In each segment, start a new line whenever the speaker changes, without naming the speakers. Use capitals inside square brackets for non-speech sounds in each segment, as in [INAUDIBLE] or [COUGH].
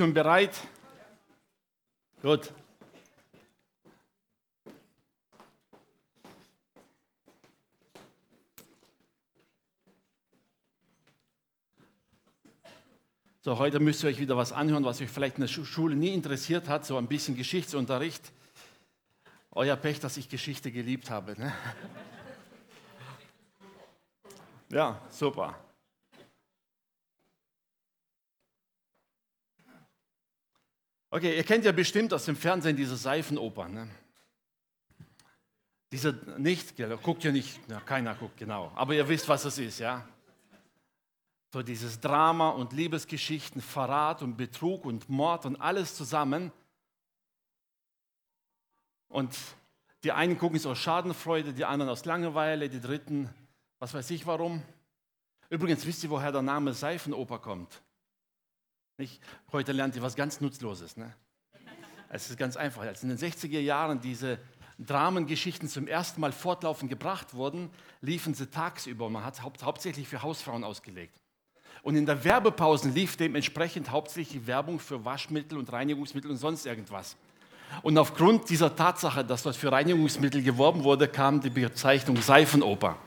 Schon bereit? Gut. So, heute müsst ihr euch wieder was anhören, was euch vielleicht in der Schule nie interessiert hat, so ein bisschen Geschichtsunterricht. Euer Pech, dass ich Geschichte geliebt habe. Ne? [LAUGHS] Ja, super. Okay, ihr kennt ja bestimmt aus dem Fernsehen diese Seifenopern. Ne? Diese nicht, guckt ja nicht, ja, keiner guckt genau, aber ihr wisst, was es ist, ja? So dieses Drama und Liebesgeschichten, Verrat und Betrug und Mord und alles zusammen. Und die einen gucken es aus Schadenfreude, die anderen aus Langeweile, die dritten, was weiß ich warum. Übrigens, wisst ihr, woher der Name Seifenoper kommt? Nicht? Heute lernt ihr was ganz Nutzloses. Ne? Es ist ganz einfach. Als in den 60er Jahren diese Dramengeschichten zum ersten Mal fortlaufend gebracht wurden, liefen sie tagsüber. Man hat hau hauptsächlich für Hausfrauen ausgelegt. Und in der Werbepausen lief dementsprechend hauptsächlich Werbung für Waschmittel und Reinigungsmittel und sonst irgendwas. Und aufgrund dieser Tatsache, dass dort für Reinigungsmittel geworben wurde, kam die Bezeichnung Seifenoper.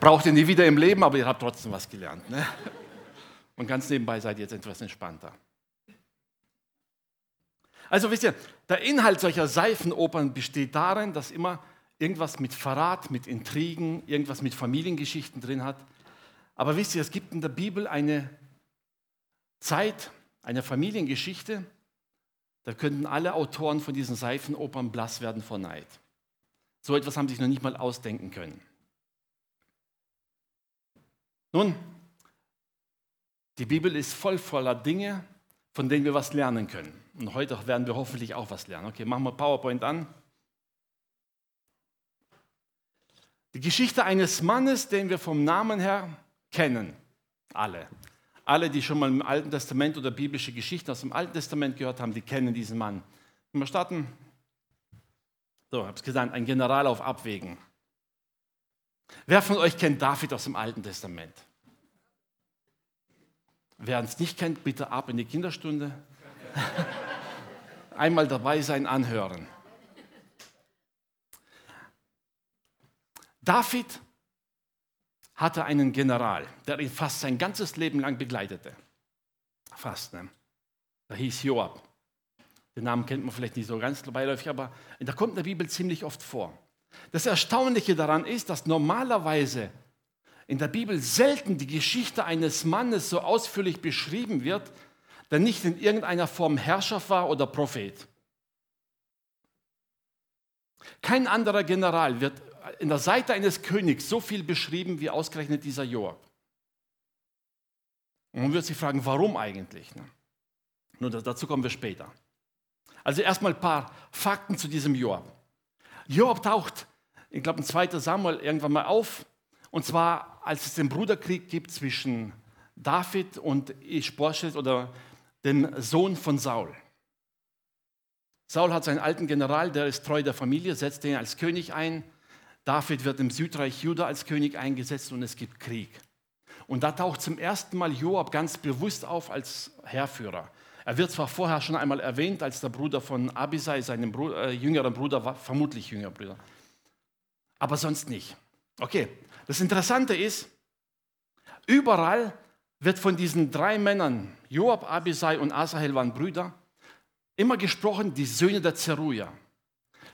Braucht ihr nie wieder im Leben, aber ihr habt trotzdem was gelernt. Ne? Und ganz nebenbei seid ihr jetzt etwas entspannter. Also wisst ihr, der Inhalt solcher Seifenopern besteht darin, dass immer irgendwas mit Verrat, mit Intrigen, irgendwas mit Familiengeschichten drin hat. Aber wisst ihr, es gibt in der Bibel eine Zeit, eine Familiengeschichte, da könnten alle Autoren von diesen Seifenopern blass werden vor Neid. So etwas haben sie sich noch nicht mal ausdenken können. Nun, die Bibel ist voll voller Dinge, von denen wir was lernen können. Und heute werden wir hoffentlich auch was lernen. Okay, machen wir PowerPoint an. Die Geschichte eines Mannes, den wir vom Namen her kennen. Alle. Alle, die schon mal im Alten Testament oder biblische Geschichten aus dem Alten Testament gehört haben, die kennen diesen Mann. Wir starten. So, ich habe es gesagt, ein General auf Abwägen. Wer von euch kennt David aus dem Alten Testament? Wer es nicht kennt, bitte ab in die Kinderstunde. [LAUGHS] Einmal dabei sein, anhören. David hatte einen General, der ihn fast sein ganzes Leben lang begleitete. Fast, ne? Der hieß Joab. Den Namen kennt man vielleicht nicht so ganz beiläufig, aber der kommt in der Bibel ziemlich oft vor. Das Erstaunliche daran ist, dass normalerweise in der Bibel selten die Geschichte eines Mannes so ausführlich beschrieben wird, der nicht in irgendeiner Form Herrscher war oder Prophet. Kein anderer General wird in der Seite eines Königs so viel beschrieben wie ausgerechnet dieser Joab. Und man wird sich fragen, warum eigentlich? Ne? Nur dazu kommen wir später. Also erstmal ein paar Fakten zu diesem Joab. Joab taucht, ich glaube, in 2. Samuel irgendwann mal auf und zwar, als es den Bruderkrieg gibt zwischen David und Ischboschet oder dem Sohn von Saul. Saul hat seinen alten General, der ist treu der Familie, setzt ihn als König ein. David wird im Südreich Juda als König eingesetzt und es gibt Krieg. Und da taucht zum ersten Mal Joab ganz bewusst auf als Heerführer. Er wird zwar vorher schon einmal erwähnt als der Bruder von Abisai, seinem Bruder, äh, jüngeren Bruder, vermutlich jüngerer Bruder, aber sonst nicht. Okay, das Interessante ist, überall wird von diesen drei Männern, Joab, Abisai und Asahel waren Brüder, immer gesprochen, die Söhne der Zeruja.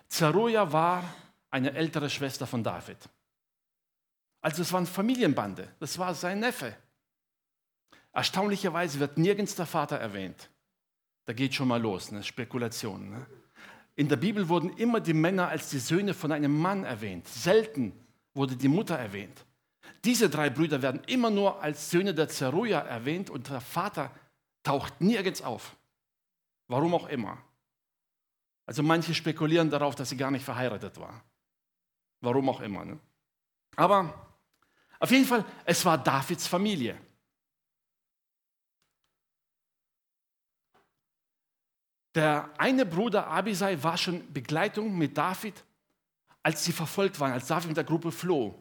Zeruja war eine ältere Schwester von David. Also es war eine Familienbande, das war sein Neffe. Erstaunlicherweise wird nirgends der Vater erwähnt. Da geht schon mal los, ne? Spekulation. Ne? In der Bibel wurden immer die Männer als die Söhne von einem Mann erwähnt, selten wurde die Mutter erwähnt. Diese drei Brüder werden immer nur als Söhne der Zeruja erwähnt und der Vater taucht nirgends auf. Warum auch immer. Also manche spekulieren darauf, dass sie gar nicht verheiratet war. Warum auch immer. Ne? Aber auf jeden Fall, es war Davids Familie. Der eine Bruder Abisai war schon Begleitung mit David als sie verfolgt waren, als David mit der Gruppe floh.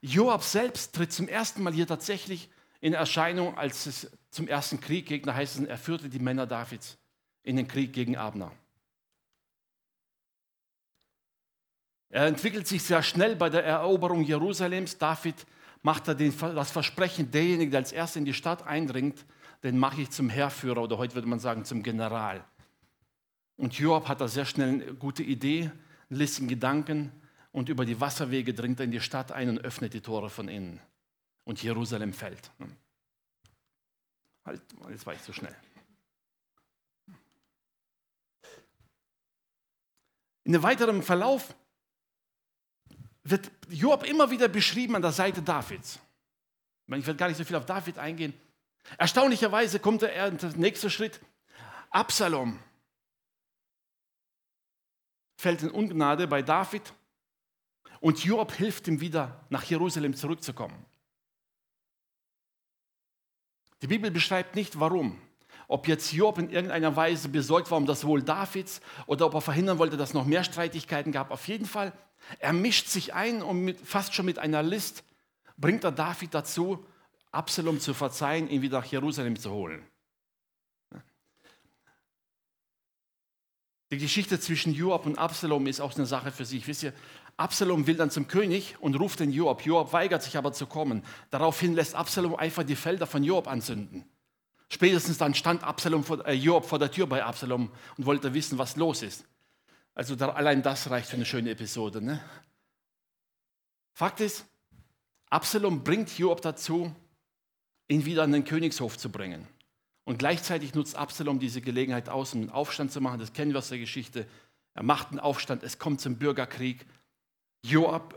Joab selbst tritt zum ersten Mal hier tatsächlich in Erscheinung, als es zum ersten Krieg ging. Da heißt es, er führte die Männer Davids in den Krieg gegen Abner. Er entwickelt sich sehr schnell bei der Eroberung Jerusalems. David macht den, das Versprechen, derjenige, der als erster in die Stadt eindringt, den mache ich zum Heerführer oder heute würde man sagen zum General. Und Joab hat da sehr schnell eine gute Idee, einen listigen Gedanken und über die Wasserwege dringt er in die Stadt ein und öffnet die Tore von innen. Und Jerusalem fällt. Halt, jetzt war ich zu schnell. In einem weiteren Verlauf wird Joab immer wieder beschrieben an der Seite Davids. Ich werde gar nicht so viel auf David eingehen. Erstaunlicherweise kommt der nächste Schritt. Absalom fällt in Ungnade bei David und Joab hilft ihm wieder nach Jerusalem zurückzukommen. Die Bibel beschreibt nicht, warum. Ob jetzt Job in irgendeiner Weise besorgt war um das Wohl Davids oder ob er verhindern wollte, dass es noch mehr Streitigkeiten gab. Auf jeden Fall, er mischt sich ein und mit, fast schon mit einer List bringt er David dazu, Absalom zu verzeihen, ihn wieder nach Jerusalem zu holen. Die Geschichte zwischen Joab und Absalom ist auch eine Sache für sich. Wisst ihr, Absalom will dann zum König und ruft den Joab. Joab weigert sich aber zu kommen. Daraufhin lässt Absalom einfach die Felder von Joab anzünden. Spätestens dann stand Absalom vor, äh, Joab vor der Tür bei Absalom und wollte wissen, was los ist. Also da, allein das reicht für eine schöne Episode. Ne? Fakt ist, Absalom bringt Joab dazu, ihn wieder an den Königshof zu bringen. Und gleichzeitig nutzt Absalom diese Gelegenheit aus, um einen Aufstand zu machen. Das kennen wir aus der Geschichte. Er macht einen Aufstand, es kommt zum Bürgerkrieg. Joab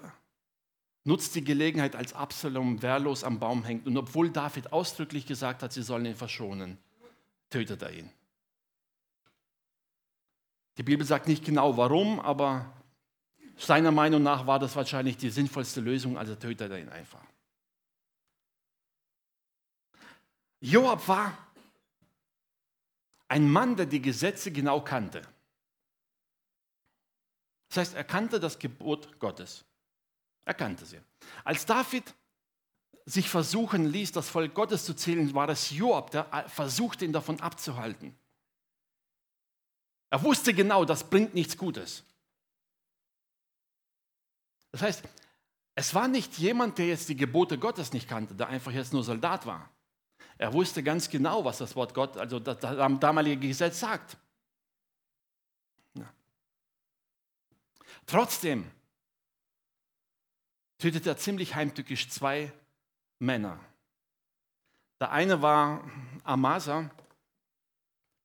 nutzt die Gelegenheit, als Absalom wehrlos am Baum hängt. Und obwohl David ausdrücklich gesagt hat, sie sollen ihn verschonen, tötet er ihn. Die Bibel sagt nicht genau warum, aber seiner Meinung nach war das wahrscheinlich die sinnvollste Lösung, also tötet er ihn einfach. Joab war ein Mann, der die Gesetze genau kannte. Das heißt, er kannte das Gebot Gottes. Er kannte sie. Als David sich versuchen ließ, das Volk Gottes zu zählen, war es Joab, der versuchte, ihn davon abzuhalten. Er wusste genau, das bringt nichts Gutes. Das heißt, es war nicht jemand, der jetzt die Gebote Gottes nicht kannte, der einfach jetzt nur Soldat war. Er wusste ganz genau, was das Wort Gott, also das damalige Gesetz sagt. Ja. Trotzdem tötete er ziemlich heimtückisch zwei Männer. Der eine war Amasa,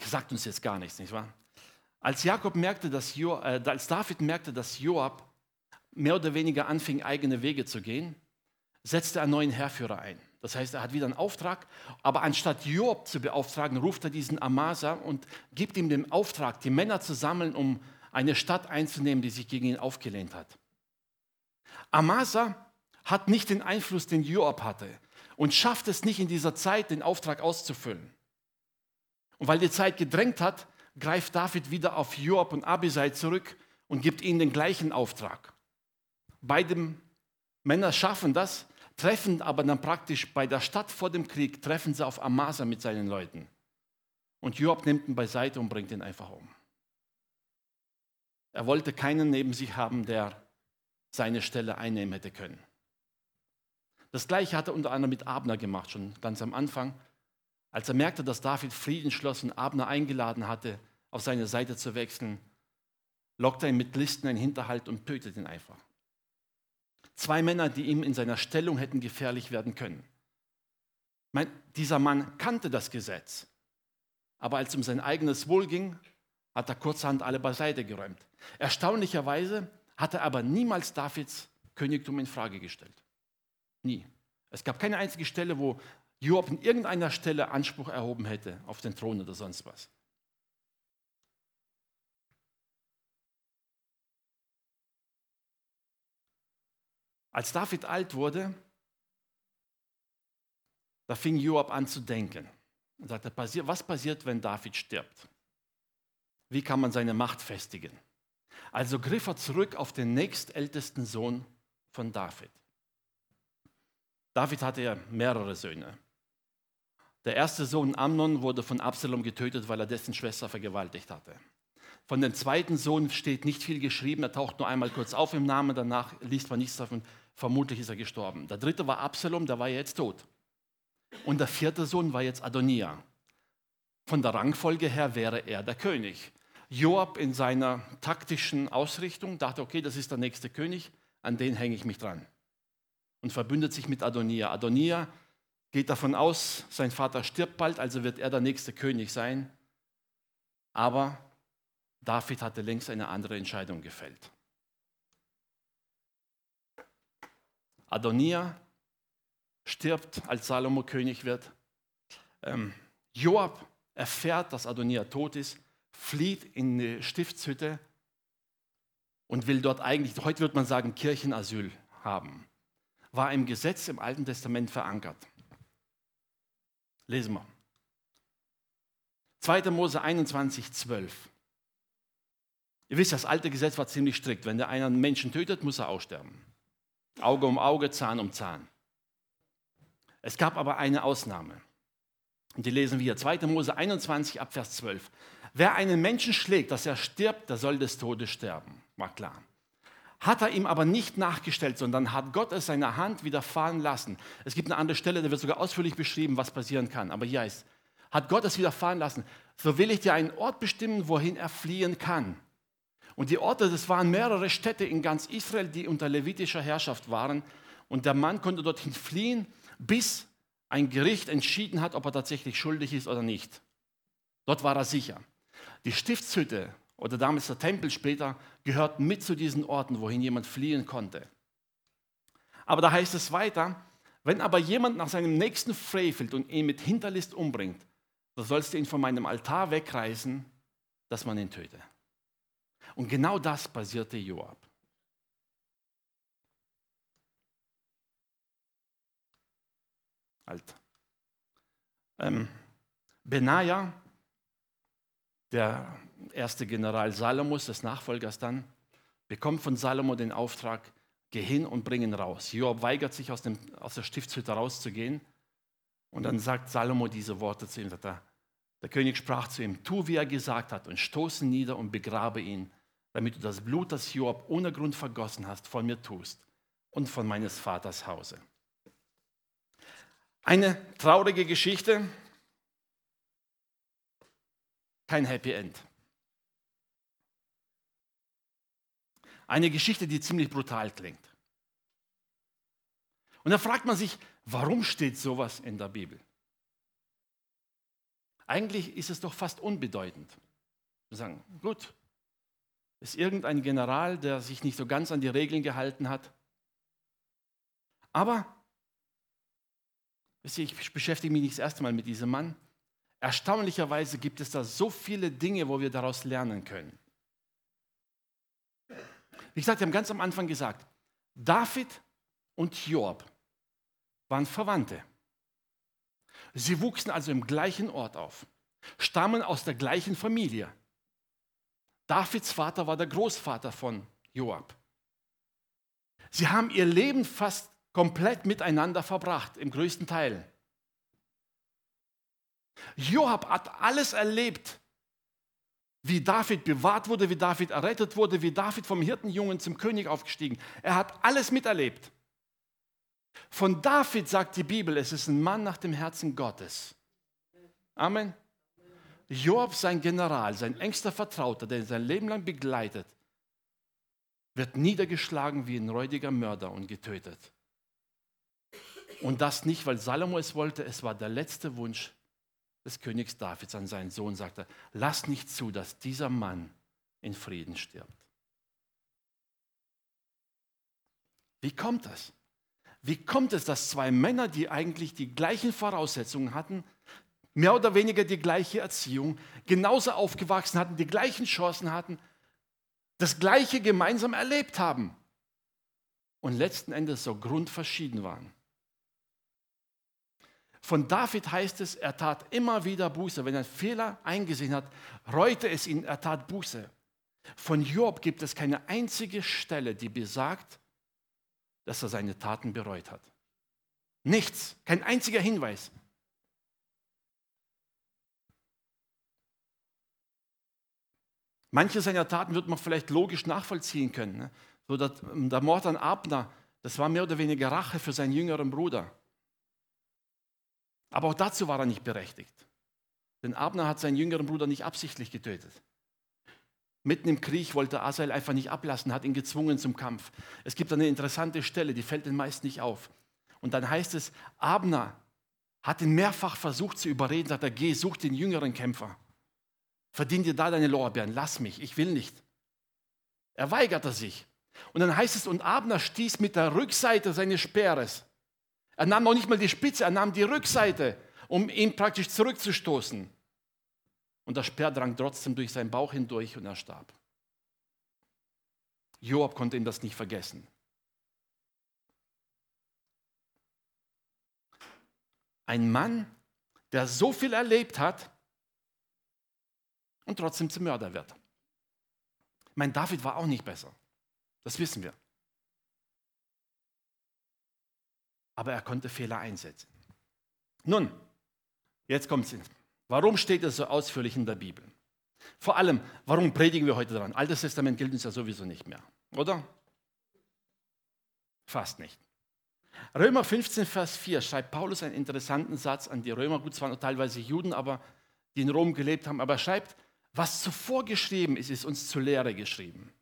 sagt uns jetzt gar nichts, nicht wahr? Als Jakob merkte, dass jo, äh, als David merkte, dass Joab mehr oder weniger anfing, eigene Wege zu gehen, setzte er einen neuen Herrführer ein. Das heißt, er hat wieder einen Auftrag, aber anstatt Joab zu beauftragen, ruft er diesen Amasa und gibt ihm den Auftrag, die Männer zu sammeln, um eine Stadt einzunehmen, die sich gegen ihn aufgelehnt hat. Amasa hat nicht den Einfluss, den Joab hatte und schafft es nicht in dieser Zeit, den Auftrag auszufüllen. Und weil die Zeit gedrängt hat, greift David wieder auf Joab und Abisai zurück und gibt ihnen den gleichen Auftrag. Beide Männer schaffen das, treffen aber dann praktisch bei der Stadt vor dem Krieg, treffen sie auf Amasa mit seinen Leuten. Und Joab nimmt ihn beiseite und bringt ihn einfach um. Er wollte keinen neben sich haben, der seine Stelle einnehmen hätte können. Das gleiche hat er unter anderem mit Abner gemacht, schon ganz am Anfang. Als er merkte, dass David Frieden schloss und Abner eingeladen hatte, auf seine Seite zu wechseln, lockte er ihn mit Listen in den Hinterhalt und tötete ihn einfach. Zwei Männer, die ihm in seiner Stellung hätten gefährlich werden können. Meine, dieser Mann kannte das Gesetz, aber als es um sein eigenes Wohl ging, hat er kurzerhand alle beiseite geräumt. Erstaunlicherweise hat er aber niemals Davids Königtum in Frage gestellt. Nie. Es gab keine einzige Stelle, wo Joab in irgendeiner Stelle Anspruch erhoben hätte auf den Thron oder sonst was. Als David alt wurde, da fing Joab an zu denken und sagte, was passiert, wenn David stirbt? Wie kann man seine Macht festigen? Also griff er zurück auf den nächstältesten Sohn von David. David hatte ja mehrere Söhne. Der erste Sohn Amnon wurde von Absalom getötet, weil er dessen Schwester vergewaltigt hatte. Von dem zweiten Sohn steht nicht viel geschrieben, er taucht nur einmal kurz auf im Namen, danach liest man nichts davon, vermutlich ist er gestorben. Der dritte war Absalom, der war jetzt tot. Und der vierte Sohn war jetzt Adonia. Von der Rangfolge her wäre er der König. Joab in seiner taktischen Ausrichtung dachte, okay, das ist der nächste König, an den hänge ich mich dran. Und verbündet sich mit Adonia. Adonia geht davon aus, sein Vater stirbt bald, also wird er der nächste König sein. Aber David hatte längst eine andere Entscheidung gefällt. Adonia stirbt, als Salomo König wird. Ähm, Joab erfährt, dass Adonia tot ist, flieht in eine Stiftshütte und will dort eigentlich, heute würde man sagen, Kirchenasyl haben. War im Gesetz im Alten Testament verankert. Lesen wir. 2. Mose 21, 12. Ihr wisst, das alte Gesetz war ziemlich strikt. Wenn der einen Menschen tötet, muss er aussterben. Auge um Auge, Zahn um Zahn. Es gab aber eine Ausnahme. Und die lesen wir 2. Mose 21 ab Vers 12. Wer einen Menschen schlägt, dass er stirbt, der soll des Todes sterben. War klar. Hat er ihm aber nicht nachgestellt, sondern hat Gott es seiner Hand widerfahren lassen. Es gibt eine andere Stelle, da wird sogar ausführlich beschrieben, was passieren kann. Aber hier heißt, hat Gott es widerfahren lassen, so will ich dir einen Ort bestimmen, wohin er fliehen kann. Und die Orte, das waren mehrere Städte in ganz Israel, die unter levitischer Herrschaft waren. Und der Mann konnte dorthin fliehen bis ein Gericht entschieden hat, ob er tatsächlich schuldig ist oder nicht. Dort war er sicher. Die Stiftshütte oder damals der Tempel später gehörten mit zu diesen Orten, wohin jemand fliehen konnte. Aber da heißt es weiter, wenn aber jemand nach seinem Nächsten frevelt und ihn mit Hinterlist umbringt, so sollst du ihn von meinem Altar wegreißen, dass man ihn töte. Und genau das passierte Joab. alt. Ähm, Benaja, der erste General Salomos, des Nachfolgers dann, bekommt von Salomo den Auftrag, geh hin und bring ihn raus. Joab weigert sich, aus, dem, aus der Stiftshütte rauszugehen. Und dann sagt Salomo diese Worte zu ihm. Er, der König sprach zu ihm, tu, wie er gesagt hat, und stoße nieder und begrabe ihn, damit du das Blut, das Joab ohne Grund vergossen hast, von mir tust und von meines Vaters Hause. Eine traurige Geschichte, kein Happy End. Eine Geschichte, die ziemlich brutal klingt. Und da fragt man sich, warum steht sowas in der Bibel? Eigentlich ist es doch fast unbedeutend. Wir sagen, gut, ist irgendein General, der sich nicht so ganz an die Regeln gehalten hat. Aber ich beschäftige mich nicht das erste Mal mit diesem Mann. Erstaunlicherweise gibt es da so viele Dinge, wo wir daraus lernen können. Wie gesagt, wir haben ganz am Anfang gesagt, David und Joab waren Verwandte. Sie wuchsen also im gleichen Ort auf, stammen aus der gleichen Familie. Davids Vater war der Großvater von Joab. Sie haben ihr Leben fast komplett miteinander verbracht, im größten Teil. Joab hat alles erlebt, wie David bewahrt wurde, wie David errettet wurde, wie David vom Hirtenjungen zum König aufgestiegen. Er hat alles miterlebt. Von David sagt die Bibel, es ist ein Mann nach dem Herzen Gottes. Amen. Joab, sein General, sein engster Vertrauter, der ihn sein Leben lang begleitet, wird niedergeschlagen wie ein räudiger Mörder und getötet. Und das nicht, weil Salomo es wollte, es war der letzte Wunsch des Königs Davids an seinen Sohn, sagte, lass nicht zu, dass dieser Mann in Frieden stirbt. Wie kommt das? Wie kommt es, dass zwei Männer, die eigentlich die gleichen Voraussetzungen hatten, mehr oder weniger die gleiche Erziehung, genauso aufgewachsen hatten, die gleichen Chancen hatten, das gleiche gemeinsam erlebt haben und letzten Endes so grundverschieden waren? Von David heißt es, er tat immer wieder Buße. Wenn er einen Fehler eingesehen hat, reute es ihn, er tat Buße. Von Job gibt es keine einzige Stelle, die besagt, dass er seine Taten bereut hat. Nichts, kein einziger Hinweis. Manche seiner Taten wird man vielleicht logisch nachvollziehen können. Ne? So der, der Mord an Abner, das war mehr oder weniger Rache für seinen jüngeren Bruder. Aber auch dazu war er nicht berechtigt. Denn Abner hat seinen jüngeren Bruder nicht absichtlich getötet. Mitten im Krieg wollte Asael einfach nicht ablassen, hat ihn gezwungen zum Kampf. Es gibt eine interessante Stelle, die fällt den meisten nicht auf. Und dann heißt es, Abner hat ihn mehrfach versucht zu überreden, sagt er, geh, such den jüngeren Kämpfer. Verdien dir da deine Lorbeeren, lass mich, ich will nicht. Er weigerte sich. Und dann heißt es, und Abner stieß mit der Rückseite seines Speeres. Er nahm noch nicht mal die Spitze, er nahm die Rückseite, um ihn praktisch zurückzustoßen. Und der Speer drang trotzdem durch seinen Bauch hindurch und er starb. Joab konnte ihm das nicht vergessen. Ein Mann, der so viel erlebt hat und trotzdem zum Mörder wird. Mein David war auch nicht besser. Das wissen wir. Aber er konnte Fehler einsetzen. Nun, jetzt kommt es. Warum steht es so ausführlich in der Bibel? Vor allem, warum predigen wir heute dran? Altes Testament gilt uns ja sowieso nicht mehr, oder? Fast nicht. Römer 15, Vers 4 schreibt Paulus einen interessanten Satz an die Römer, gut, zwar teilweise Juden, aber die in Rom gelebt haben, aber er schreibt, was zuvor geschrieben ist, ist uns zur Lehre geschrieben.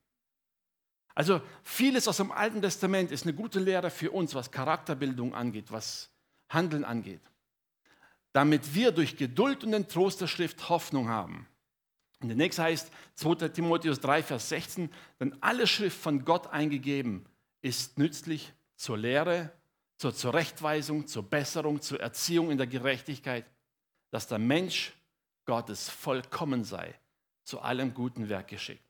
Also vieles aus dem Alten Testament ist eine gute Lehre für uns, was Charakterbildung angeht, was Handeln angeht. Damit wir durch Geduld und den Trost der Schrift Hoffnung haben. Und der nächste heißt 2 Timotheus 3, Vers 16, denn alle Schrift von Gott eingegeben ist nützlich zur Lehre, zur Zurechtweisung, zur Besserung, zur Erziehung in der Gerechtigkeit, dass der Mensch Gottes vollkommen sei, zu allem guten Werk geschickt.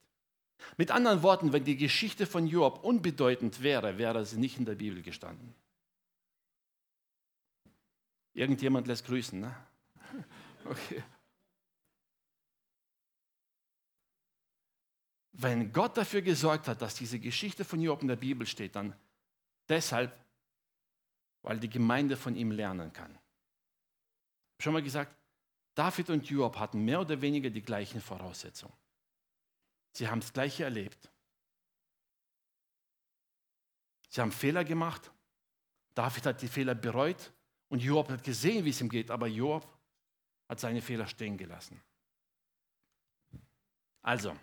Mit anderen Worten, wenn die Geschichte von Job unbedeutend wäre, wäre sie nicht in der Bibel gestanden. Irgendjemand lässt grüßen, ne? [LAUGHS] Okay. Wenn Gott dafür gesorgt hat, dass diese Geschichte von Job in der Bibel steht, dann deshalb, weil die Gemeinde von ihm lernen kann. Ich habe schon mal gesagt, David und Job hatten mehr oder weniger die gleichen Voraussetzungen. Sie haben das Gleiche erlebt. Sie haben Fehler gemacht. David hat die Fehler bereut und Joab hat gesehen, wie es ihm geht, aber Joab hat seine Fehler stehen gelassen. Also,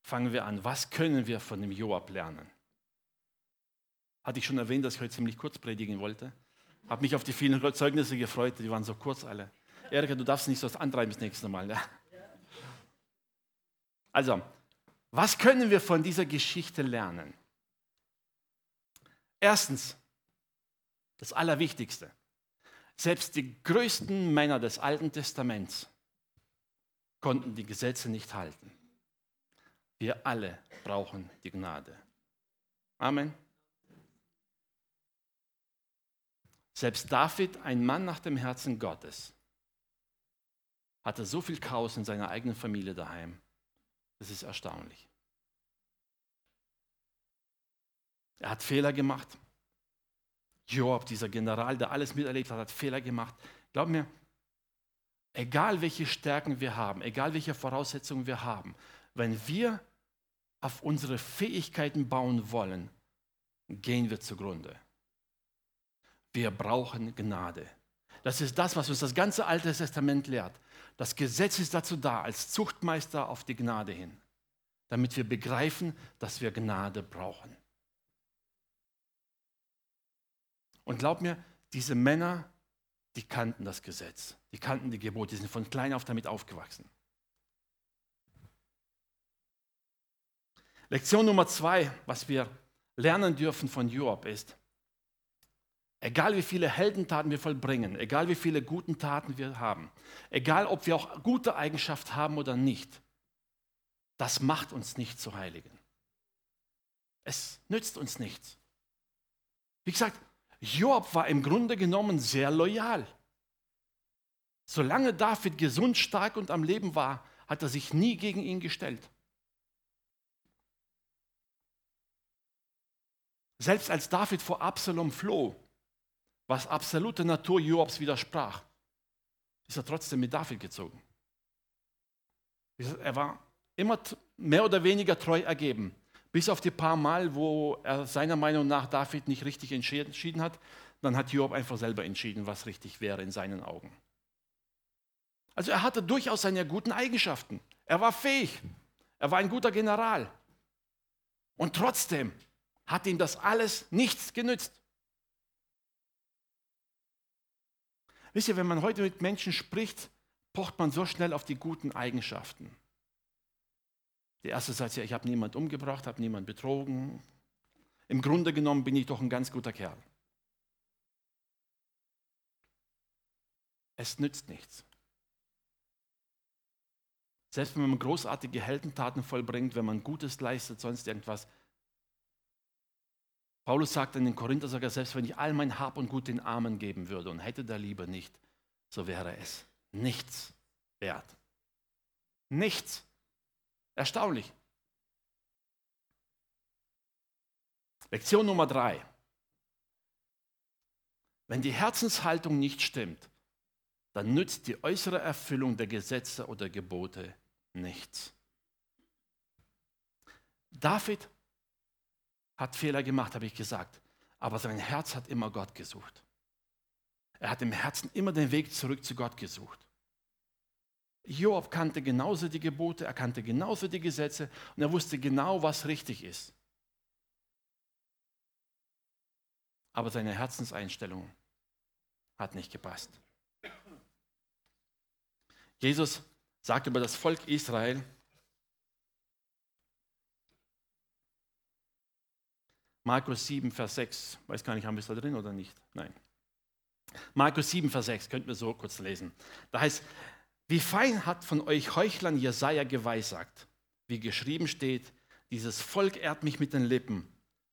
fangen wir an. Was können wir von dem Joab lernen? Hatte ich schon erwähnt, dass ich heute ziemlich kurz predigen wollte? Habe mich auf die vielen Zeugnisse gefreut, die waren so kurz alle. Erika, du darfst nicht so antreiben das nächste Mal. Ja? Also, was können wir von dieser Geschichte lernen? Erstens, das Allerwichtigste. Selbst die größten Männer des Alten Testaments konnten die Gesetze nicht halten. Wir alle brauchen die Gnade. Amen. Selbst David, ein Mann nach dem Herzen Gottes, hatte so viel Chaos in seiner eigenen Familie daheim. Das ist erstaunlich. Er hat Fehler gemacht. Joab, dieser General, der alles miterlebt hat, hat Fehler gemacht. Glaub mir, egal welche Stärken wir haben, egal welche Voraussetzungen wir haben, wenn wir auf unsere Fähigkeiten bauen wollen, gehen wir zugrunde. Wir brauchen Gnade. Das ist das, was uns das ganze Alte Testament lehrt. Das Gesetz ist dazu da, als Zuchtmeister auf die Gnade hin, damit wir begreifen, dass wir Gnade brauchen. Und glaub mir, diese Männer, die kannten das Gesetz, die kannten die Gebote, die sind von klein auf damit aufgewachsen. Lektion Nummer zwei, was wir lernen dürfen von Joab ist, Egal wie viele Heldentaten wir vollbringen, egal wie viele guten Taten wir haben, egal ob wir auch gute Eigenschaften haben oder nicht, das macht uns nicht zu Heiligen. Es nützt uns nichts. Wie gesagt, Job war im Grunde genommen sehr loyal. Solange David gesund, stark und am Leben war, hat er sich nie gegen ihn gestellt. Selbst als David vor Absalom floh, was absolute Natur Joabs widersprach, ist er trotzdem mit David gezogen. Er war immer mehr oder weniger treu ergeben. Bis auf die paar Mal, wo er seiner Meinung nach David nicht richtig entschieden hat, dann hat Job einfach selber entschieden, was richtig wäre in seinen Augen. Also er hatte durchaus seine guten Eigenschaften. Er war fähig. Er war ein guter General. Und trotzdem hat ihm das alles nichts genützt. Wisst ihr, wenn man heute mit Menschen spricht, pocht man so schnell auf die guten Eigenschaften. Der erste sagt ja, ich habe niemand umgebracht, habe niemand betrogen. Im Grunde genommen bin ich doch ein ganz guter Kerl. Es nützt nichts. Selbst wenn man großartige Heldentaten vollbringt, wenn man Gutes leistet, sonst irgendwas. Paulus sagt in den Korinther, sagt er, selbst wenn ich all mein Hab und Gut den Armen geben würde und hätte der Liebe nicht, so wäre es nichts wert. Nichts. Erstaunlich. Lektion Nummer drei. Wenn die Herzenshaltung nicht stimmt, dann nützt die äußere Erfüllung der Gesetze oder Gebote nichts. David hat Fehler gemacht, habe ich gesagt, aber sein Herz hat immer Gott gesucht. Er hat im Herzen immer den Weg zurück zu Gott gesucht. Job kannte genauso die Gebote, er kannte genauso die Gesetze und er wusste genau, was richtig ist. Aber seine Herzenseinstellung hat nicht gepasst. Jesus sagt über das Volk Israel, Markus 7, Vers 6, weiß gar nicht, haben wir es da drin oder nicht? Nein. Markus 7, Vers 6, könnten wir so kurz lesen. Da heißt, wie fein hat von euch Heuchlern Jesaja geweissagt, wie geschrieben steht, dieses Volk ehrt mich mit den Lippen,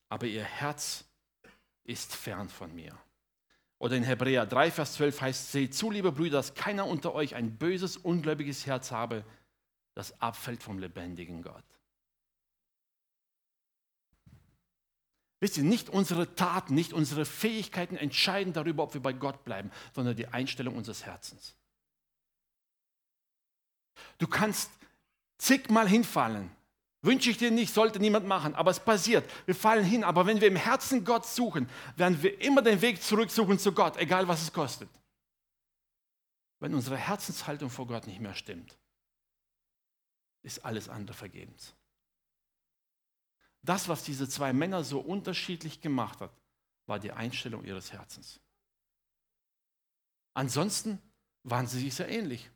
aber ihr Herz ist fern von mir. Oder in Hebräer 3, Vers 12 heißt, seht zu, liebe Brüder, dass keiner unter euch ein böses, ungläubiges Herz habe, das abfällt vom lebendigen Gott. Wisst ihr, nicht unsere Taten, nicht unsere Fähigkeiten entscheiden darüber, ob wir bei Gott bleiben, sondern die Einstellung unseres Herzens. Du kannst zigmal hinfallen, Wünsche ich dir nicht, sollte niemand machen, aber es passiert. Wir fallen hin, aber wenn wir im Herzen Gott suchen, werden wir immer den Weg zurücksuchen zu Gott, egal was es kostet. Wenn unsere Herzenshaltung vor Gott nicht mehr stimmt, ist alles andere vergebens. Das, was diese zwei Männer so unterschiedlich gemacht hat, war die Einstellung ihres Herzens. Ansonsten waren sie sich sehr ähnlich.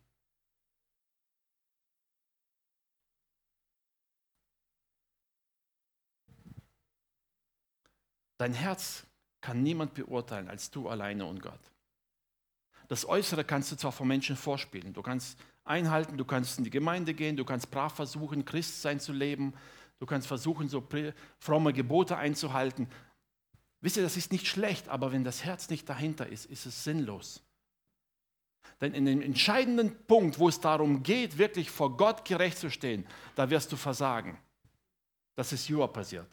Dein Herz kann niemand beurteilen als du alleine und Gott. Das Äußere kannst du zwar von Menschen vorspielen. Du kannst einhalten, du kannst in die Gemeinde gehen, du kannst brav versuchen, Christsein zu leben, du kannst versuchen, so fromme Gebote einzuhalten. Wisst ihr, das ist nicht schlecht, aber wenn das Herz nicht dahinter ist, ist es sinnlos. Denn in dem entscheidenden Punkt, wo es darum geht, wirklich vor Gott gerecht zu stehen, da wirst du versagen. Das ist Joa passiert.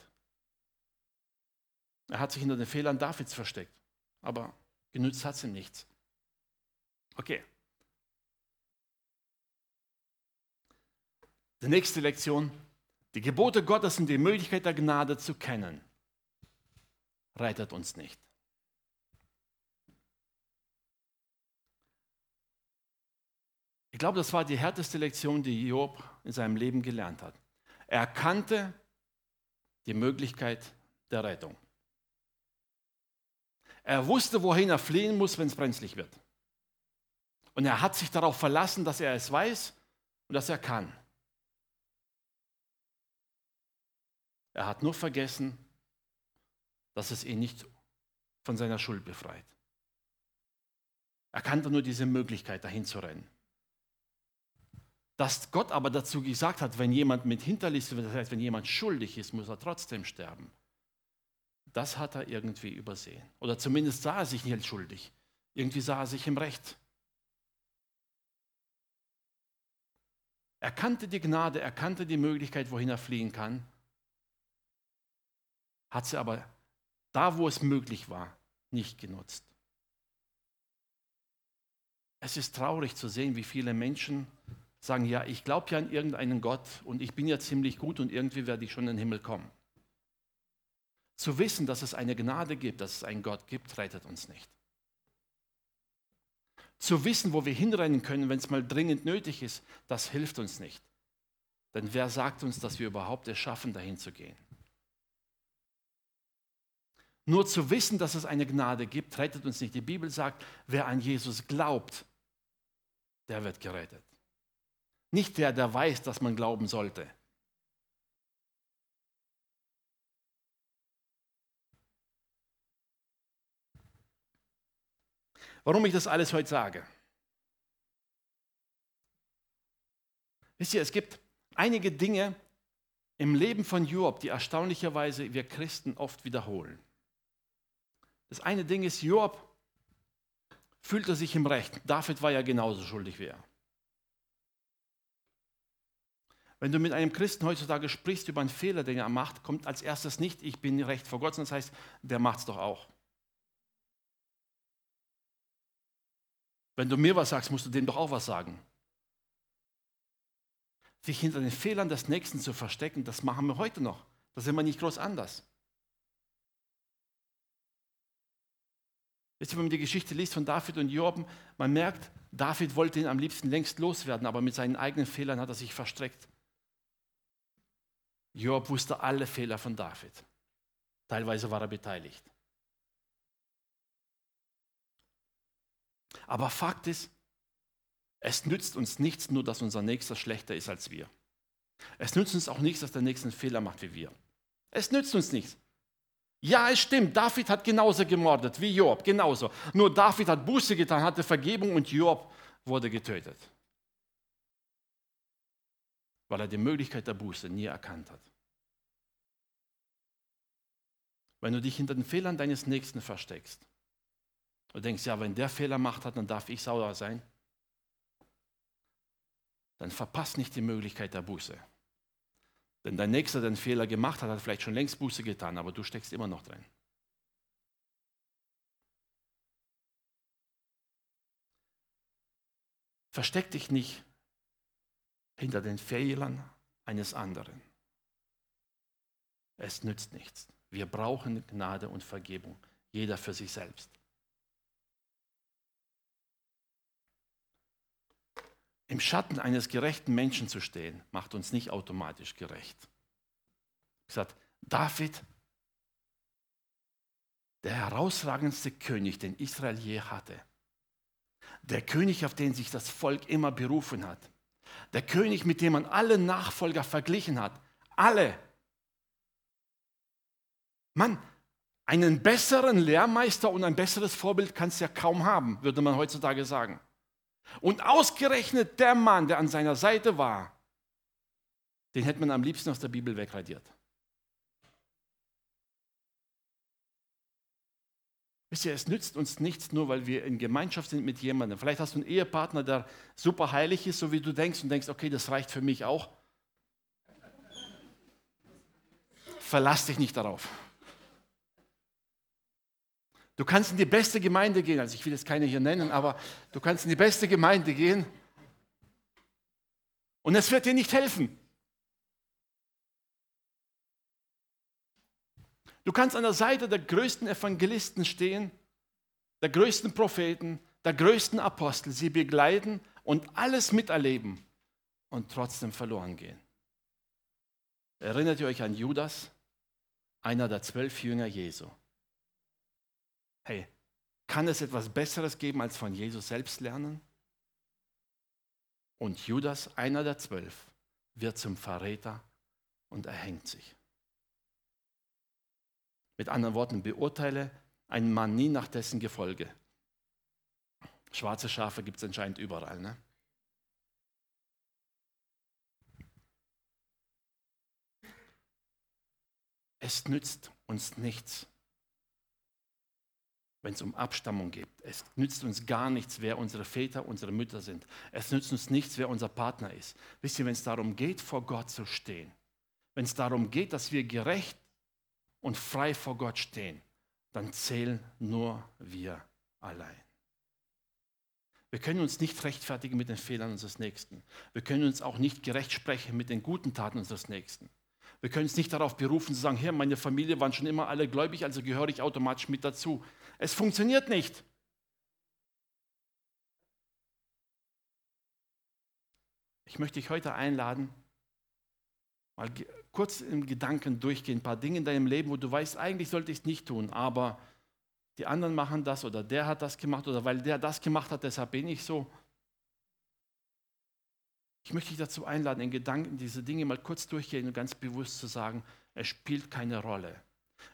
Er hat sich hinter den Fehlern Davids versteckt, aber genützt hat es ihm nichts. Okay. Die nächste Lektion. Die Gebote Gottes und die Möglichkeit der Gnade zu kennen, rettet uns nicht. Ich glaube, das war die härteste Lektion, die Job in seinem Leben gelernt hat. Er kannte die Möglichkeit der Rettung. Er wusste, wohin er fliehen muss, wenn es brenzlig wird. Und er hat sich darauf verlassen, dass er es weiß und dass er kann. Er hat nur vergessen, dass es ihn nicht von seiner Schuld befreit. Er kannte nur diese Möglichkeit, dahin zu rennen. Dass Gott aber dazu gesagt hat, wenn jemand mit Hinterliste, das heißt, wenn jemand schuldig ist, muss er trotzdem sterben das hat er irgendwie übersehen. Oder zumindest sah er sich nicht schuldig. Irgendwie sah er sich im Recht. Er kannte die Gnade, er kannte die Möglichkeit, wohin er fliehen kann, hat sie aber da, wo es möglich war, nicht genutzt. Es ist traurig zu sehen, wie viele Menschen sagen, ja, ich glaube ja an irgendeinen Gott und ich bin ja ziemlich gut und irgendwie werde ich schon in den Himmel kommen. Zu wissen, dass es eine Gnade gibt, dass es einen Gott gibt, rettet uns nicht. Zu wissen, wo wir hinrennen können, wenn es mal dringend nötig ist, das hilft uns nicht. Denn wer sagt uns, dass wir überhaupt es schaffen, dahin zu gehen? Nur zu wissen, dass es eine Gnade gibt, rettet uns nicht. Die Bibel sagt, wer an Jesus glaubt, der wird gerettet. Nicht der, der weiß, dass man glauben sollte. Warum ich das alles heute sage? Wisst ihr, es gibt einige Dinge im Leben von Job, die erstaunlicherweise wir Christen oft wiederholen. Das eine Ding ist, Job fühlte sich im Recht. David war ja genauso schuldig wie er. Wenn du mit einem Christen heutzutage sprichst über einen Fehler, den er macht, kommt als erstes nicht, ich bin recht vor Gott, sondern das heißt, der macht es doch auch. Wenn du mir was sagst, musst du dem doch auch was sagen. Sich hinter den Fehlern des Nächsten zu verstecken, das machen wir heute noch. Das sind wir nicht groß anders. Ihr, wenn man die Geschichte liest von David und Jorben, man merkt, David wollte ihn am liebsten längst loswerden, aber mit seinen eigenen Fehlern hat er sich verstreckt. Job wusste alle Fehler von David. Teilweise war er beteiligt. Aber Fakt ist, es nützt uns nichts, nur dass unser Nächster schlechter ist als wir. Es nützt uns auch nichts, dass der Nächste einen Fehler macht wie wir. Es nützt uns nichts. Ja, es stimmt, David hat genauso gemordet wie Job, genauso. Nur David hat Buße getan, hatte Vergebung und Job wurde getötet. Weil er die Möglichkeit der Buße nie erkannt hat. Wenn du dich hinter den Fehlern deines Nächsten versteckst und denkst, ja, wenn der Fehler macht hat, dann darf ich sauer sein, dann verpasst nicht die Möglichkeit der Buße. Denn dein Nächster, der einen Fehler gemacht hat, hat vielleicht schon längst Buße getan, aber du steckst immer noch drin. Versteck dich nicht hinter den Fehlern eines anderen. Es nützt nichts. Wir brauchen Gnade und Vergebung, jeder für sich selbst. Im Schatten eines gerechten Menschen zu stehen, macht uns nicht automatisch gerecht. Ich sage, David, der herausragendste König, den Israel je hatte, der König, auf den sich das Volk immer berufen hat, der König, mit dem man alle Nachfolger verglichen hat, alle. Mann, einen besseren Lehrmeister und ein besseres Vorbild kannst du ja kaum haben, würde man heutzutage sagen. Und ausgerechnet der Mann, der an seiner Seite war, den hätte man am liebsten aus der Bibel wegradiert. Wisst ihr, es nützt uns nichts, nur weil wir in Gemeinschaft sind mit jemandem. Vielleicht hast du einen Ehepartner, der super heilig ist, so wie du denkst, und denkst, okay, das reicht für mich auch. Verlass dich nicht darauf. Du kannst in die beste Gemeinde gehen, also ich will jetzt keine hier nennen, aber du kannst in die beste Gemeinde gehen und es wird dir nicht helfen. Du kannst an der Seite der größten Evangelisten stehen, der größten Propheten, der größten Apostel, sie begleiten und alles miterleben und trotzdem verloren gehen. Erinnert ihr euch an Judas, einer der zwölf Jünger Jesu? Hey, kann es etwas Besseres geben, als von Jesus selbst lernen? Und Judas, einer der zwölf, wird zum Verräter und erhängt sich. Mit anderen Worten, beurteile einen Mann nie nach dessen Gefolge. Schwarze Schafe gibt es anscheinend überall. Ne? Es nützt uns nichts, wenn es um Abstammung geht. Es nützt uns gar nichts, wer unsere Väter, unsere Mütter sind. Es nützt uns nichts, wer unser Partner ist. Wisst ihr, wenn es darum geht, vor Gott zu stehen, wenn es darum geht, dass wir gerecht und frei vor Gott stehen, dann zählen nur wir allein. Wir können uns nicht rechtfertigen mit den Fehlern unseres Nächsten. Wir können uns auch nicht gerecht sprechen mit den guten Taten unseres Nächsten. Wir können uns nicht darauf berufen zu sagen, Herr, meine Familie waren schon immer alle gläubig, also gehöre ich automatisch mit dazu. Es funktioniert nicht. Ich möchte dich heute einladen, mal kurz im Gedanken durchgehen, ein paar Dinge in deinem Leben, wo du weißt, eigentlich sollte ich es nicht tun, aber die anderen machen das oder der hat das gemacht oder weil der das gemacht hat, deshalb bin ich so. Ich möchte dich dazu einladen, in Gedanken diese Dinge mal kurz durchgehen und ganz bewusst zu sagen, es spielt keine Rolle.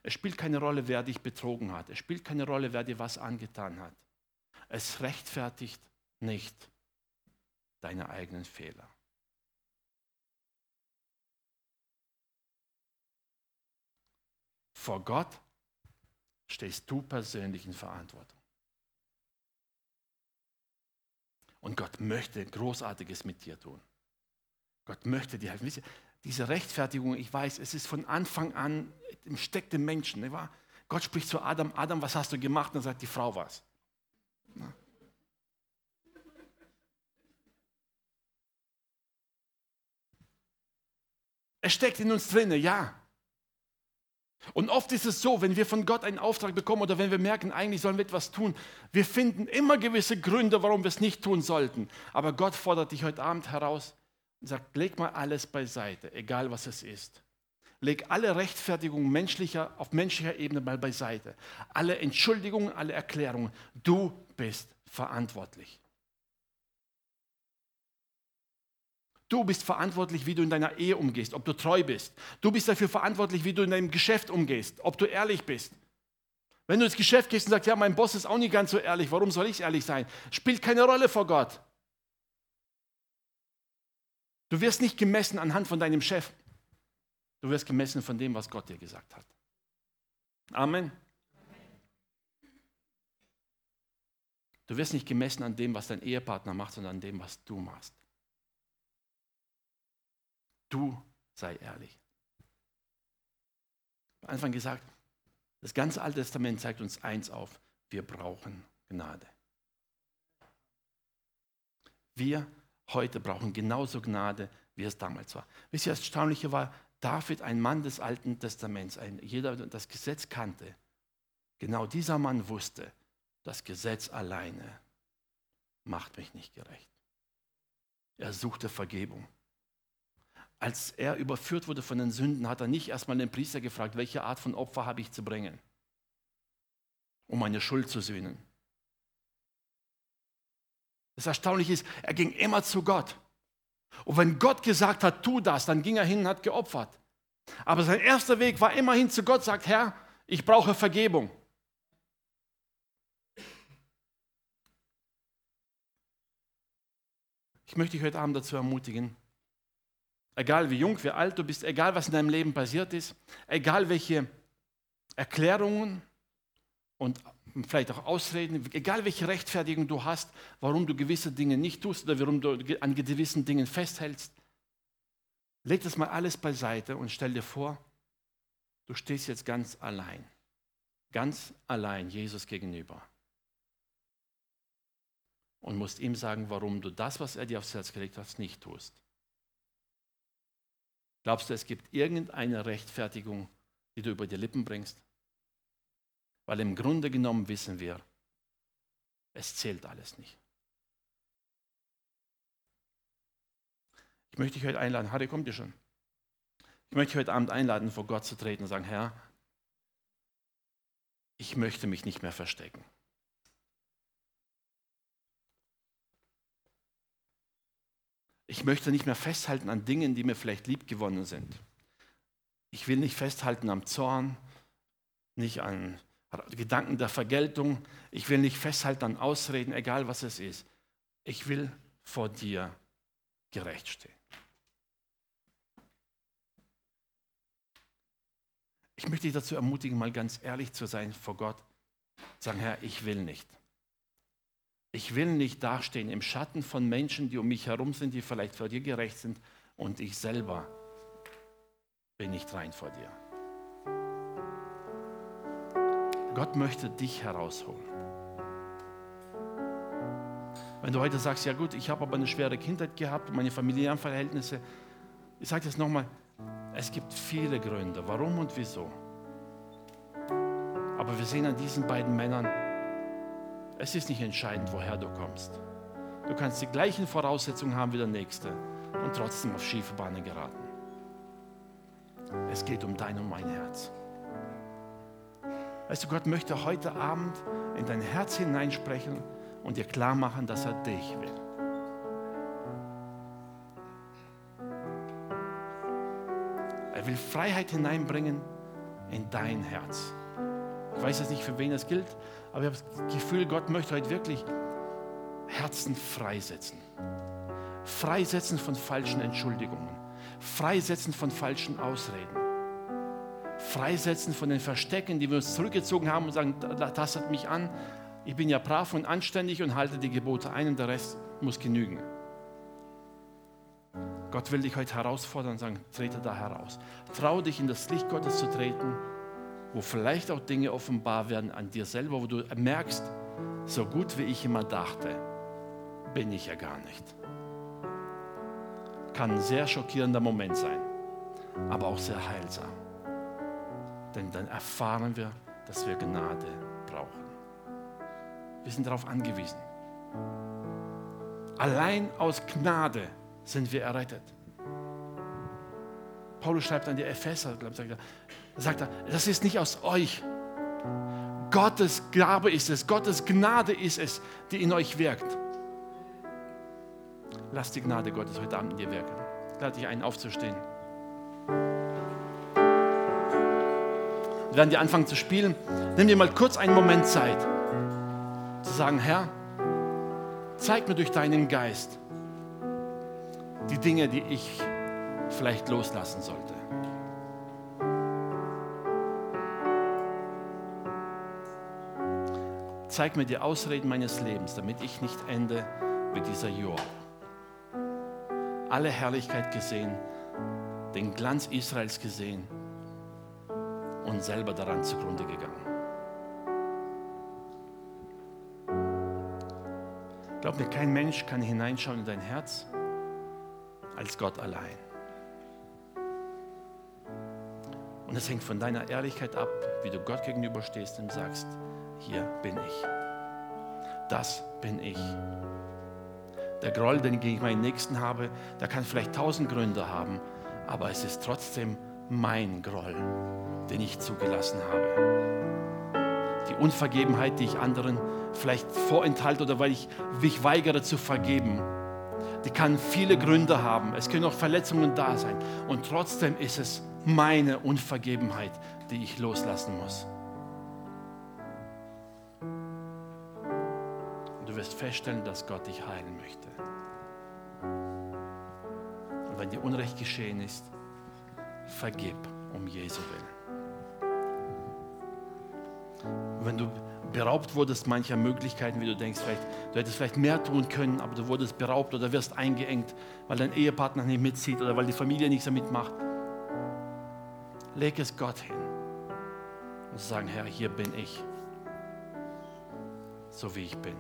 Es spielt keine Rolle, wer dich betrogen hat. Es spielt keine Rolle, wer dir was angetan hat. Es rechtfertigt nicht deine eigenen Fehler. Vor Gott stehst du persönlich in Verantwortung. Und Gott möchte Großartiges mit dir tun. Gott möchte dir helfen. Diese Rechtfertigung, ich weiß, es ist von Anfang an im Steck dem Menschen. Nicht wahr? Gott spricht zu Adam, Adam, was hast du gemacht? Und dann sagt die Frau was. Es steckt in uns drinne, ja. Und oft ist es so, wenn wir von Gott einen Auftrag bekommen oder wenn wir merken, eigentlich sollen wir etwas tun, wir finden immer gewisse Gründe, warum wir es nicht tun sollten. Aber Gott fordert dich heute Abend heraus und sagt, leg mal alles beiseite, egal was es ist. Leg alle Rechtfertigungen menschlicher, auf menschlicher Ebene mal beiseite. Alle Entschuldigungen, alle Erklärungen. Du bist verantwortlich. Du bist verantwortlich, wie du in deiner Ehe umgehst, ob du treu bist. Du bist dafür verantwortlich, wie du in deinem Geschäft umgehst, ob du ehrlich bist. Wenn du ins Geschäft gehst und sagst, ja, mein Boss ist auch nicht ganz so ehrlich, warum soll ich ehrlich sein? Spielt keine Rolle vor Gott. Du wirst nicht gemessen anhand von deinem Chef. Du wirst gemessen von dem, was Gott dir gesagt hat. Amen. Du wirst nicht gemessen an dem, was dein Ehepartner macht, sondern an dem, was du machst. Du sei ehrlich. Am Anfang gesagt, das ganze Alte Testament zeigt uns eins auf, wir brauchen Gnade. Wir heute brauchen genauso Gnade, wie es damals war. Wisst ihr, das Erstaunliche war, David, ein Mann des Alten Testaments, ein, jeder das Gesetz kannte, genau dieser Mann wusste, das Gesetz alleine macht mich nicht gerecht. Er suchte Vergebung als er überführt wurde von den Sünden, hat er nicht erstmal den Priester gefragt, welche Art von Opfer habe ich zu bringen, um meine Schuld zu sühnen. Das Erstaunliche ist, er ging immer zu Gott. Und wenn Gott gesagt hat, tu das, dann ging er hin und hat geopfert. Aber sein erster Weg war immerhin zu Gott, sagt, Herr, ich brauche Vergebung. Ich möchte dich heute Abend dazu ermutigen, egal wie jung, wie alt du bist, egal was in deinem Leben passiert ist, egal welche Erklärungen und vielleicht auch Ausreden, egal welche Rechtfertigung du hast, warum du gewisse Dinge nicht tust oder warum du an gewissen Dingen festhältst, leg das mal alles beiseite und stell dir vor, du stehst jetzt ganz allein, ganz allein Jesus gegenüber und musst ihm sagen, warum du das, was er dir aufs Herz gelegt hat, nicht tust. Glaubst du, es gibt irgendeine Rechtfertigung, die du über die Lippen bringst? Weil im Grunde genommen wissen wir, es zählt alles nicht. Ich möchte dich heute einladen, Harry, kommt ihr schon? Ich möchte dich heute Abend einladen, vor Gott zu treten und sagen, Herr, ich möchte mich nicht mehr verstecken. Ich möchte nicht mehr festhalten an Dingen, die mir vielleicht lieb gewonnen sind. Ich will nicht festhalten am Zorn, nicht an Gedanken der Vergeltung. Ich will nicht festhalten an Ausreden, egal was es ist. Ich will vor dir gerecht stehen. Ich möchte dich dazu ermutigen, mal ganz ehrlich zu sein vor Gott. Sagen, Herr, ich will nicht. Ich will nicht dastehen im Schatten von Menschen, die um mich herum sind, die vielleicht vor dir gerecht sind und ich selber bin nicht rein vor dir. Gott möchte dich herausholen. Wenn du heute sagst, ja gut, ich habe aber eine schwere Kindheit gehabt meine familiären Verhältnisse, ich sage das nochmal, es gibt viele Gründe, warum und wieso. Aber wir sehen an diesen beiden Männern, es ist nicht entscheidend, woher du kommst. Du kannst die gleichen Voraussetzungen haben wie der Nächste und trotzdem auf schiefe Bahnen geraten. Es geht um dein und mein Herz. Weißt du, Gott möchte heute Abend in dein Herz hineinsprechen und dir klar machen, dass er dich will. Er will Freiheit hineinbringen in dein Herz. Ich weiß jetzt nicht, für wen das gilt, aber ich habe das Gefühl, Gott möchte heute wirklich Herzen freisetzen. Freisetzen von falschen Entschuldigungen. Freisetzen von falschen Ausreden. Freisetzen von den Verstecken, die wir uns zurückgezogen haben und sagen, das hat mich an. Ich bin ja brav und anständig und halte die Gebote ein und der Rest muss genügen. Gott will dich heute herausfordern und sagen, trete da heraus. Trau dich in das Licht Gottes zu treten, wo vielleicht auch Dinge offenbar werden an dir selber, wo du merkst, so gut wie ich immer dachte, bin ich ja gar nicht. Kann ein sehr schockierender Moment sein, aber auch sehr heilsam. Denn dann erfahren wir, dass wir Gnade brauchen. Wir sind darauf angewiesen. Allein aus Gnade sind wir errettet. Paulus schreibt an die Epheser, glaube ich, sagt er, das ist nicht aus euch. Gottes Gabe ist es, Gottes Gnade ist es, die in euch wirkt. Lass die Gnade Gottes heute Abend in dir wirken. Lade dich ein, aufzustehen. Wir werden anfangen zu spielen. Nimm dir mal kurz einen Moment Zeit, zu sagen, Herr, zeig mir durch deinen Geist die Dinge, die ich vielleicht loslassen sollte. Zeig mir die Ausreden meines Lebens, damit ich nicht ende wie dieser Job alle Herrlichkeit gesehen, den Glanz Israels gesehen und selber daran zugrunde gegangen. Glaub mir, kein Mensch kann hineinschauen in dein Herz als Gott allein. Und es hängt von deiner Ehrlichkeit ab, wie du Gott gegenüberstehst und sagst, hier bin ich. Das bin ich. Der Groll, den ich gegen meinen Nächsten habe, der kann vielleicht tausend Gründe haben, aber es ist trotzdem mein Groll, den ich zugelassen habe. Die Unvergebenheit, die ich anderen vielleicht vorenthalte oder weil ich mich weigere zu vergeben, die kann viele Gründe haben. Es können auch Verletzungen da sein. Und trotzdem ist es meine Unvergebenheit, die ich loslassen muss. wirst feststellen, dass Gott dich heilen möchte. Und wenn dir Unrecht geschehen ist, vergib um Jesu Willen. Wenn du beraubt wurdest mancher Möglichkeiten, wie du denkst, vielleicht, du hättest vielleicht mehr tun können, aber du wurdest beraubt oder wirst eingeengt, weil dein Ehepartner nicht mitzieht oder weil die Familie nichts damit macht. Leg es Gott hin und sagen, Herr, hier bin ich, so wie ich bin.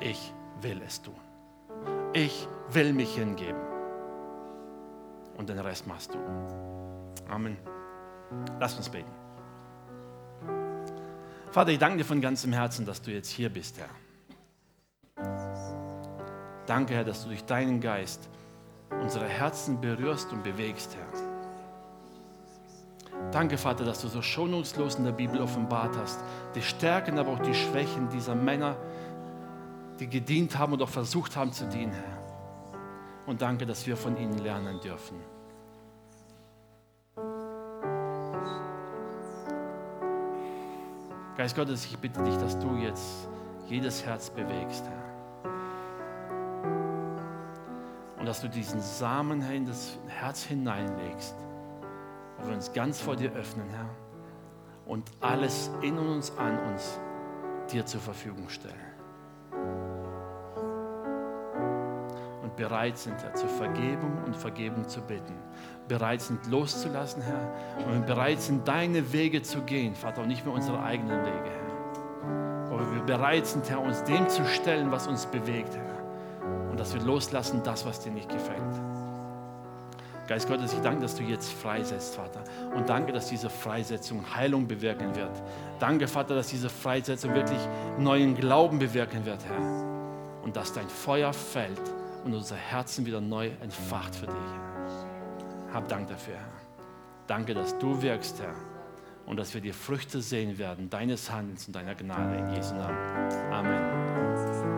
Ich will es tun. Ich will mich hingeben. Und den Rest machst du. Amen. Lass uns beten. Vater, ich danke dir von ganzem Herzen, dass du jetzt hier bist, Herr. Danke, Herr, dass du durch deinen Geist unsere Herzen berührst und bewegst, Herr. Danke, Vater, dass du so schonungslos in der Bibel offenbart hast, die Stärken, aber auch die Schwächen dieser Männer, die gedient haben und auch versucht haben zu dienen, Herr. Und danke, dass wir von ihnen lernen dürfen. Geist Gottes, ich bitte dich, dass du jetzt jedes Herz bewegst, Herr. Und dass du diesen Samen, in das Herz hineinlegst. Und wir uns ganz vor dir öffnen, Herr. Und alles in uns, an uns dir zur Verfügung stellen. bereit sind, Herr, zur Vergebung und Vergebung zu bitten. Bereit sind, loszulassen, Herr. Und bereit sind, deine Wege zu gehen, Vater, und nicht mehr unsere eigenen Wege, Herr. aber wir bereit sind, Herr, uns dem zu stellen, was uns bewegt, Herr. Und dass wir loslassen, das, was dir nicht gefällt. Geist Gottes, ich danke, dass du jetzt freisetzt, Vater. Und danke, dass diese Freisetzung Heilung bewirken wird. Danke, Vater, dass diese Freisetzung wirklich neuen Glauben bewirken wird, Herr. Und dass dein Feuer fällt und unser Herzen wieder neu entfacht für dich, Herr. Hab Dank dafür, Herr. Danke, dass du wirkst, Herr. Und dass wir die Früchte sehen werden, deines Handelns und deiner Gnade in Jesu Namen. Amen.